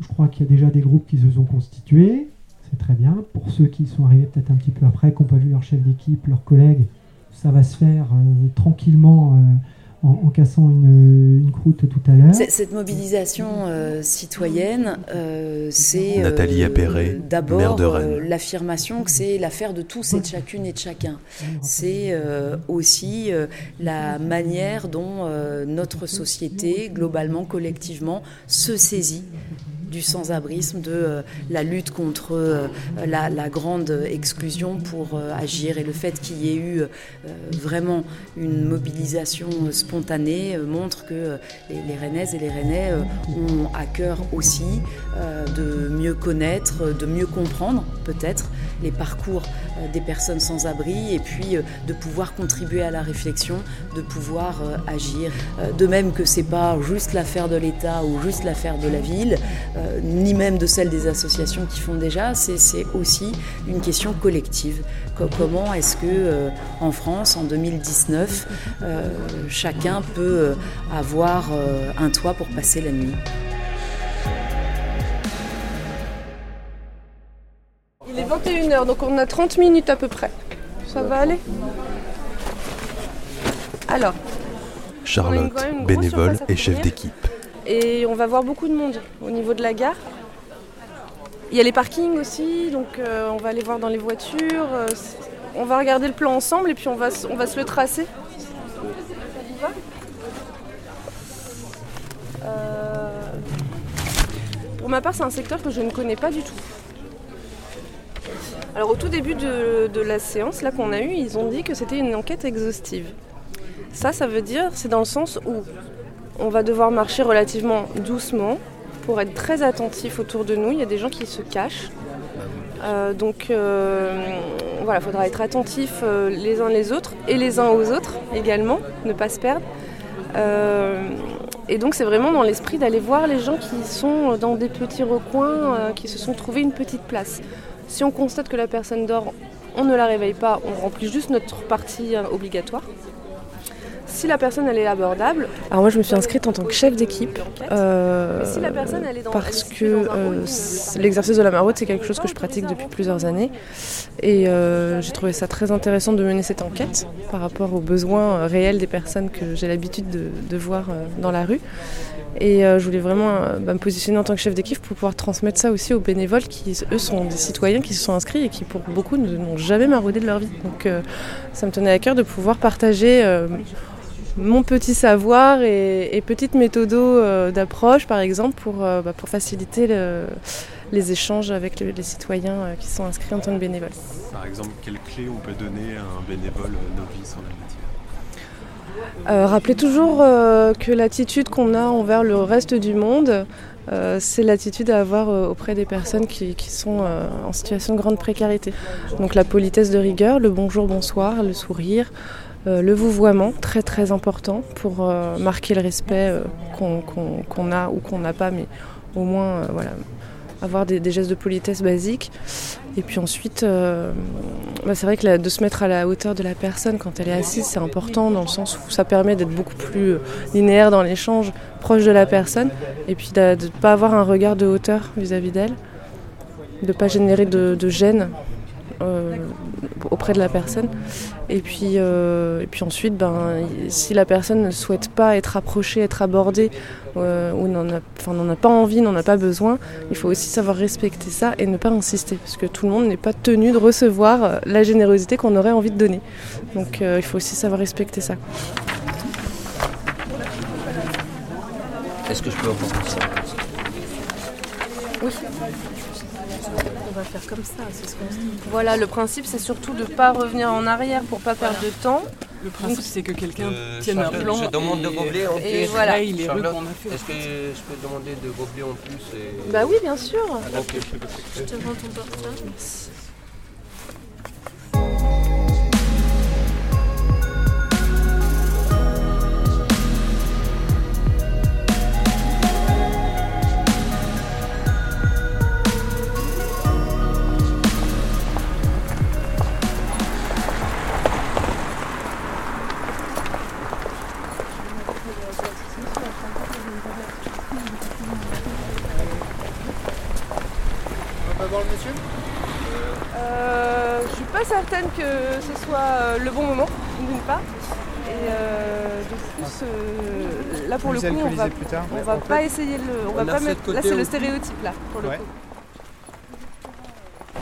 je crois qu'il y a déjà des groupes qui se sont constitués. C'est très bien. Pour ceux qui sont arrivés peut-être un petit peu après, qui n'ont pas vu leur chef d'équipe, leurs collègues, ça va se faire euh, tranquillement euh, en, en cassant une, une croûte tout à l'heure. Cette mobilisation euh, citoyenne, euh, c'est Nathalie Appéré, maire d'abord de Rennes. euh, l'affirmation que c'est l'affaire de tous et de chacune et de chacun. C'est euh, aussi euh, la manière dont euh, notre société, globalement, collectivement, se saisit du sans-abrisme, de euh, la lutte contre euh, la, grande exclusion pour euh, agir et le fait qu'il y ait eu vraiment une mobilisation spontanée montre que les, les Rennaises et les Rennais ont à cœur aussi de mieux connaître, de mieux comprendre peut-être les parcours euh, des personnes sans abri et puis euh, de pouvoir contribuer à la réflexion, de pouvoir euh, agir. De même que c'est pas juste l'affaire de l'État ou juste l'affaire de la ville, ni même de celle des associations qui font déjà, c'est aussi une question collective. Co- comment est-ce que en France, en 2019, euh, chacun peut avoir un toit pour passer la nuit? Il est 21h, donc on a 30 minutes à peu près. Ça va aller? Alors, Charlotte, bénévole et chef d'équipe. et on va voir beaucoup de monde au niveau de la gare. Il y a les parkings aussi, donc euh, on va aller voir dans les voitures. euh, on va regarder le plan ensemble et puis on va, on va se le tracer. Ça vous va Euh, Pour ma part, c'est un secteur que je ne connais pas du tout. Alors au tout début de, la séance là qu'on a eue, ils ont dit que c'était une enquête exhaustive. Ça, ça veut dire, c'est dans le sens où on va devoir marcher relativement doucement pour être très attentif autour de nous. Il y a des gens qui se cachent. Euh, donc euh, voilà, il faudra être attentif euh, les uns les autres et les uns aux autres également, ne pas se perdre. Et donc c'est vraiment dans l'esprit d'aller voir les gens qui sont dans des petits recoins, qui se sont trouvés une petite place. Si on constate que la personne dort, on ne la réveille pas, on remplit juste notre partie euh, obligatoire. Si la personne elle est abordable. Alors moi je me suis inscrite en tant que chef d'équipe euh, parce que euh, l'exercice de la maraude c'est quelque chose que je pratique depuis plusieurs années et euh, j'ai trouvé ça très intéressant de mener cette enquête par rapport aux besoins réels des personnes que j'ai l'habitude de, de voir dans la rue. Et je voulais vraiment bah, me positionner en tant que chef d'équipe pour pouvoir transmettre ça aussi aux bénévoles qui, eux, sont des citoyens qui se sont inscrits et qui, pour beaucoup, n'ont jamais maraudé de leur vie. Donc ça me tenait à cœur de pouvoir partager mon petit savoir et, et petite méthode euh, d'approche, par exemple, pour, euh, bah, pour faciliter le- les échanges avec le- les citoyens euh, qui sont inscrits en tant que bénévoles. Par exemple, quelle clé on peut donner à un bénévole novice en la matière Euh, rappelez toujours euh, que l'attitude qu'on a envers le reste du monde, euh, c'est l'attitude à avoir auprès des personnes qui, qui sont en situation de grande précarité. Donc la politesse de rigueur, le bonjour, bonsoir, le sourire, le vouvoiement, très très important pour euh, marquer le respect euh, qu'on a ou qu'on n'a pas, mais au moins euh, voilà, avoir des, gestes de politesse basiques. Et puis ensuite, euh, bah, c'est vrai que de se mettre à la hauteur de la personne quand elle est assise, c'est important dans le sens où ça permet d'être beaucoup plus euh, linéaire dans l'échange, proche de la personne, et puis de ne pas avoir un regard de hauteur vis-à-vis d'elle, de ne pas générer de gêne euh, auprès de la personne. Et puis, euh, et puis ensuite, ben, si la personne ne souhaite pas être approchée, être abordée, euh, ou n'en a, pas envie, n'en a pas besoin, il faut aussi savoir respecter ça et ne pas insister, parce que tout le monde n'est pas tenu de recevoir la générosité qu'on aurait envie de donner. Donc il faut aussi savoir respecter ça. Est-ce que je peux avoir ça Oui. On va faire comme ça, c'est ce qu'on se dit. Voilà, le principe c'est surtout de ne pas revenir en arrière pour pas perdre de temps. Le principe, c'est que quelqu'un Euh, tienne un plan. Je demande de et- gobelet en et plus. voilà. Rues Charlotte, qu'on a fait. Est-ce que je peux demander de gobelet en plus et... Bah oui, bien sûr. Je te rends ton portable. Voir le monsieur Euh, je suis pas certaine que ce soit euh, le bon moment, d'une part. Et euh, de plus, euh, là pour le Vous coup, on va, plus tard. on va pas essayer le. On, va On a pas mettre. Là, c'est le au- stéréotype là, pour le Ouais. coup.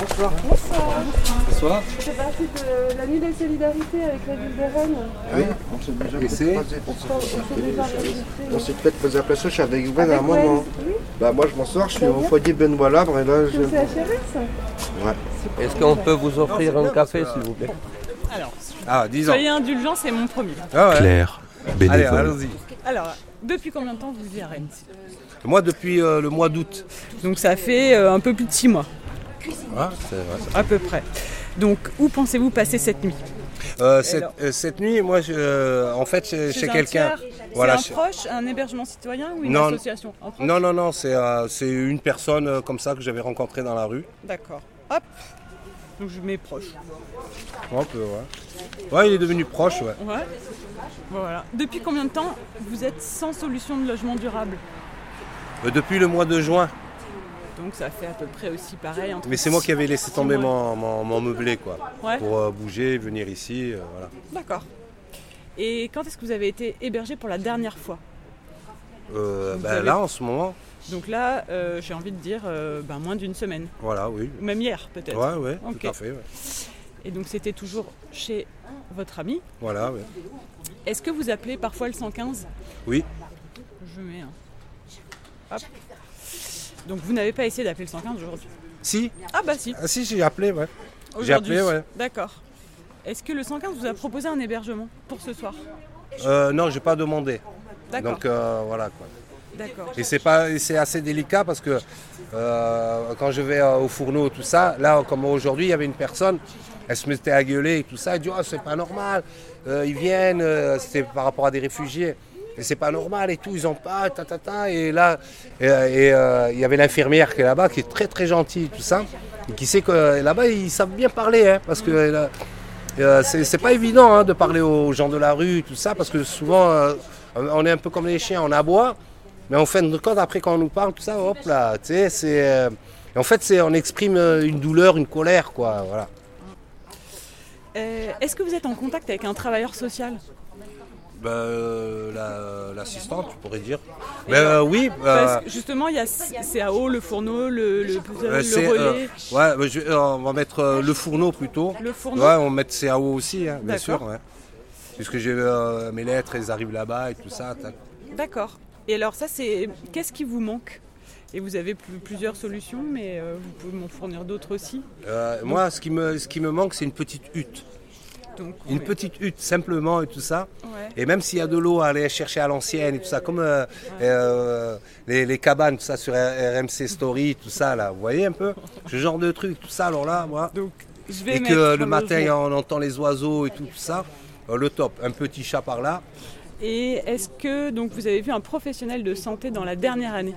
Bonsoir. Bonsoir. Bonsoir. Je fais partie de la nuit de la solidarité avec la ville de Rennes. Oui, on s'est déjà c'est On s'est peut-être posé ça, je suis avec Ben à un moment. Oui, Bah moi je m'en sors, je suis au foyer Benoît Labre et là je... Ouais. Est-ce qu'on peut vous offrir un café, s'il vous plaît Alors, Ah, 10 ans. soyez indulgents, c'est mon premier. Ah ouais. Claire, Allez, bénévole. allons-y. Alors, depuis combien de temps vous vivez à Rennes Moi, depuis euh, le mois d'août. Donc ça fait euh, un peu plus de 6 mois, Ah, c'est vrai, ça. à peu près. Donc où pensez-vous passer cette nuit Euh, cette, euh, cette nuit, moi, je, euh, en fait, chez, chez un quelqu'un. Voilà, un proche, un hébergement citoyen ou une Non. association Un Non, non, non, c'est une personne comme ça que j'avais rencontrée dans la rue. D'accord. Hop. Donc je mets proche. Un peu, ouais. Ouais, il est devenu proche, ouais. Ouais. Voilà. Depuis combien de temps vous êtes sans solution de logement durable? Depuis le mois de juin. Donc ça fait à peu près aussi pareil. entre Mais c'est moi qui avais laissé tomber mon, mon, mon meublé, quoi. Ouais. Pour euh, bouger, venir ici, euh, voilà. D'accord. Et quand est-ce que vous avez été hébergé pour la dernière fois? Euh, ben, avez- Là, en ce moment, Donc là, j'ai envie de dire ben, moins d'une semaine. voilà, oui. Ou même hier peut-être. Ouais, ouais, tout à fait. ouais. Et donc c'était toujours chez votre ami. Voilà, ouais. Est-ce que vous appelez parfois le 115 Oui. Je mets un. Hop. Donc vous n'avez pas essayé d'appeler le 115 aujourd'hui Si, Ah bah si. ah, si, j'ai appelé, ouais. J'ai Aujourd'hui. appelé, ouais. D'accord. Est-ce que le 115 vous a proposé un hébergement pour ce soir? Euh, non, j'ai pas demandé. D'accord. Donc euh, voilà quoi. D'accord. Et c'est pas, c'est assez délicat parce que euh, quand je vais euh, au fourneau tout ça, là comme aujourd'hui il y avait une personne, elle se mettait à gueuler et tout ça, elle dit oh, c'est pas normal, ils viennent, c'était par rapport à des réfugiés. Et c'est pas normal et tout, ils ont pas, ta ta ta. Et là, et, et, euh, il y avait l'infirmière qui est là-bas, qui est très très gentille, tout ça. Et qui sait que là-bas, ils savent bien parler, hein, parce que euh, euh, c'est pas évident hein, de parler aux gens de la rue, tout ça, parce que souvent, euh, on est un peu comme les chiens, on aboie. Mais en fin de compte, après, quand on nous parle, tout ça, hop là, tu sais, c'est. euh, en fait, on exprime euh, une douleur, une colère, quoi, voilà. Euh, Est-ce que vous êtes en contact avec un travailleur social? Ben, euh, la- l'assistante, tu pourrais dire. Euh, oui, Parce que justement, il y a CAO, le fourneau, le, le, euh, le relais, euh, ouais, je- euh, on va mettre le fourneau plutôt. le fourneau. Ouais, on va mettre CAO aussi, hein, bien D'accord. sûr. Ouais. Puisque j'ai mes lettres, elles arrivent là-bas et tout ça. D'accord. Et alors ça, c'est qu'est-ce qui vous manque? Et vous avez plus- plusieurs solutions, mais vous pouvez m'en fournir d'autres aussi? Moi, ce qui, me, ce qui me manque, c'est une petite hutte. Donc, Une petite hutte, simplement, et tout ça. Ouais. Et même s'il y a de l'eau à aller chercher à l'ancienne et tout ça, comme euh, euh, les, les cabanes, tout ça sur RMC Story, tout ça, là, vous voyez un peu Ce genre de truc, tout ça, alors là, moi. Donc, je vais Et que le matin, on entend les oiseaux et tout, tout ça. euh, le top, un petit chat par là. Et est-ce que donc vous avez vu un professionnel de santé dans la dernière année?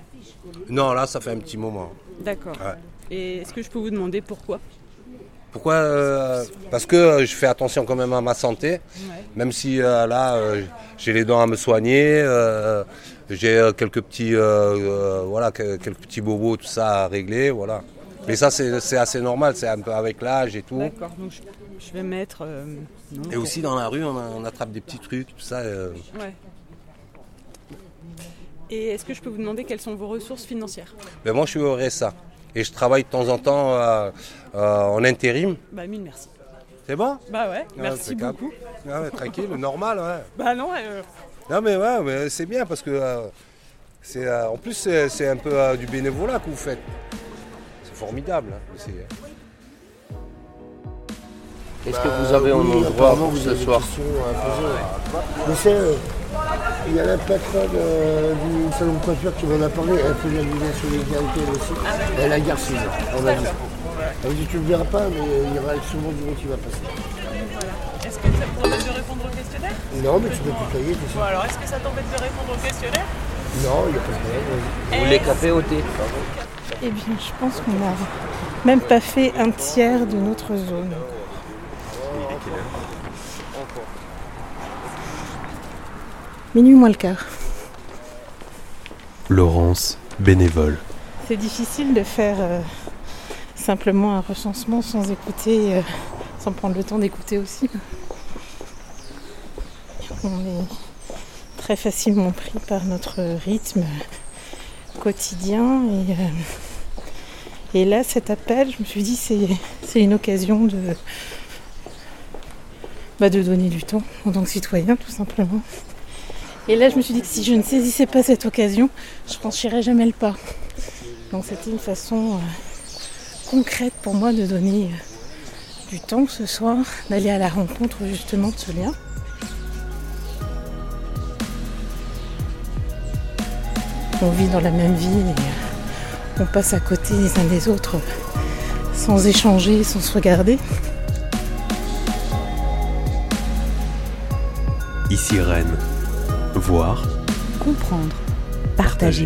Non, là, ça fait un petit moment. D'accord. Ouais. Et est-ce que je peux vous demander pourquoi? Pourquoi euh, Parce que euh, je fais attention quand même à ma santé. Même si euh, là, euh, j'ai les dents à me soigner, j'ai quelques petits, voilà, que- quelques petits bobos, tout ça à régler, voilà. Mais ça, c'est assez normal, c'est un peu avec l'âge et tout. D'accord. Donc je, je vais mettre. non, Et aussi dans la rue, on, attrape des petits trucs, tout ça. Ouais. Et est-ce que je peux vous demander quelles sont vos ressources financières? Mais moi, je suis au RSA et je travaille de temps en temps euh, euh, en intérim. Bah mille merci. C'est bon? Bah ouais, merci impeccable. beaucoup. Ah ouais, Tranquille, normal, ouais. Bah non, euh, Non mais ouais, mais c'est bien parce que euh, c'est euh, en plus c'est un peu euh, du bénévolat que vous faites. C'est formidable. hein, c'est- Est-ce que vous avez un endroit pour ce soir euh, il y a la patronne euh, du salon de coiffure qui m'en a parlé, elle fait de la l'égalité elle aussi. Elle a Garcise, on a dit. Elle me dit tu ne le verras pas, mais il y aura sûrement du monde qui va passer. est-ce que ça te t'embête de répondre au questionnaire Non, mais tu peux tutoyer, sais. Bon alors, est-ce que ça t'embête de répondre au questionnaire Non, il n'y a pas de problème. Vous voulez café au thé Eh bien, je pense qu'on n'a même pas fait un tiers de notre zone. Minuit moins le quart. Laurence, bénévole. C'est difficile de faire euh, simplement un recensement sans écouter, euh, sans prendre le temps d'écouter aussi. On est très facilement pris par notre rythme quotidien et, euh, et là cet appel je me suis dit c'est, c'est une occasion de, bah, de donner du temps en tant que citoyen tout simplement. Et là je me suis dit que si je ne saisissais pas cette occasion, je franchirais jamais le pas. Donc c'était une façon euh, concrète pour moi de donner euh, du temps ce soir, d'aller à la rencontre justement de ce lien. On vit dans la même ville et euh, on passe à côté les uns des autres sans échanger, sans se regarder. Ici Rennes. Voir. Comprendre. Partager.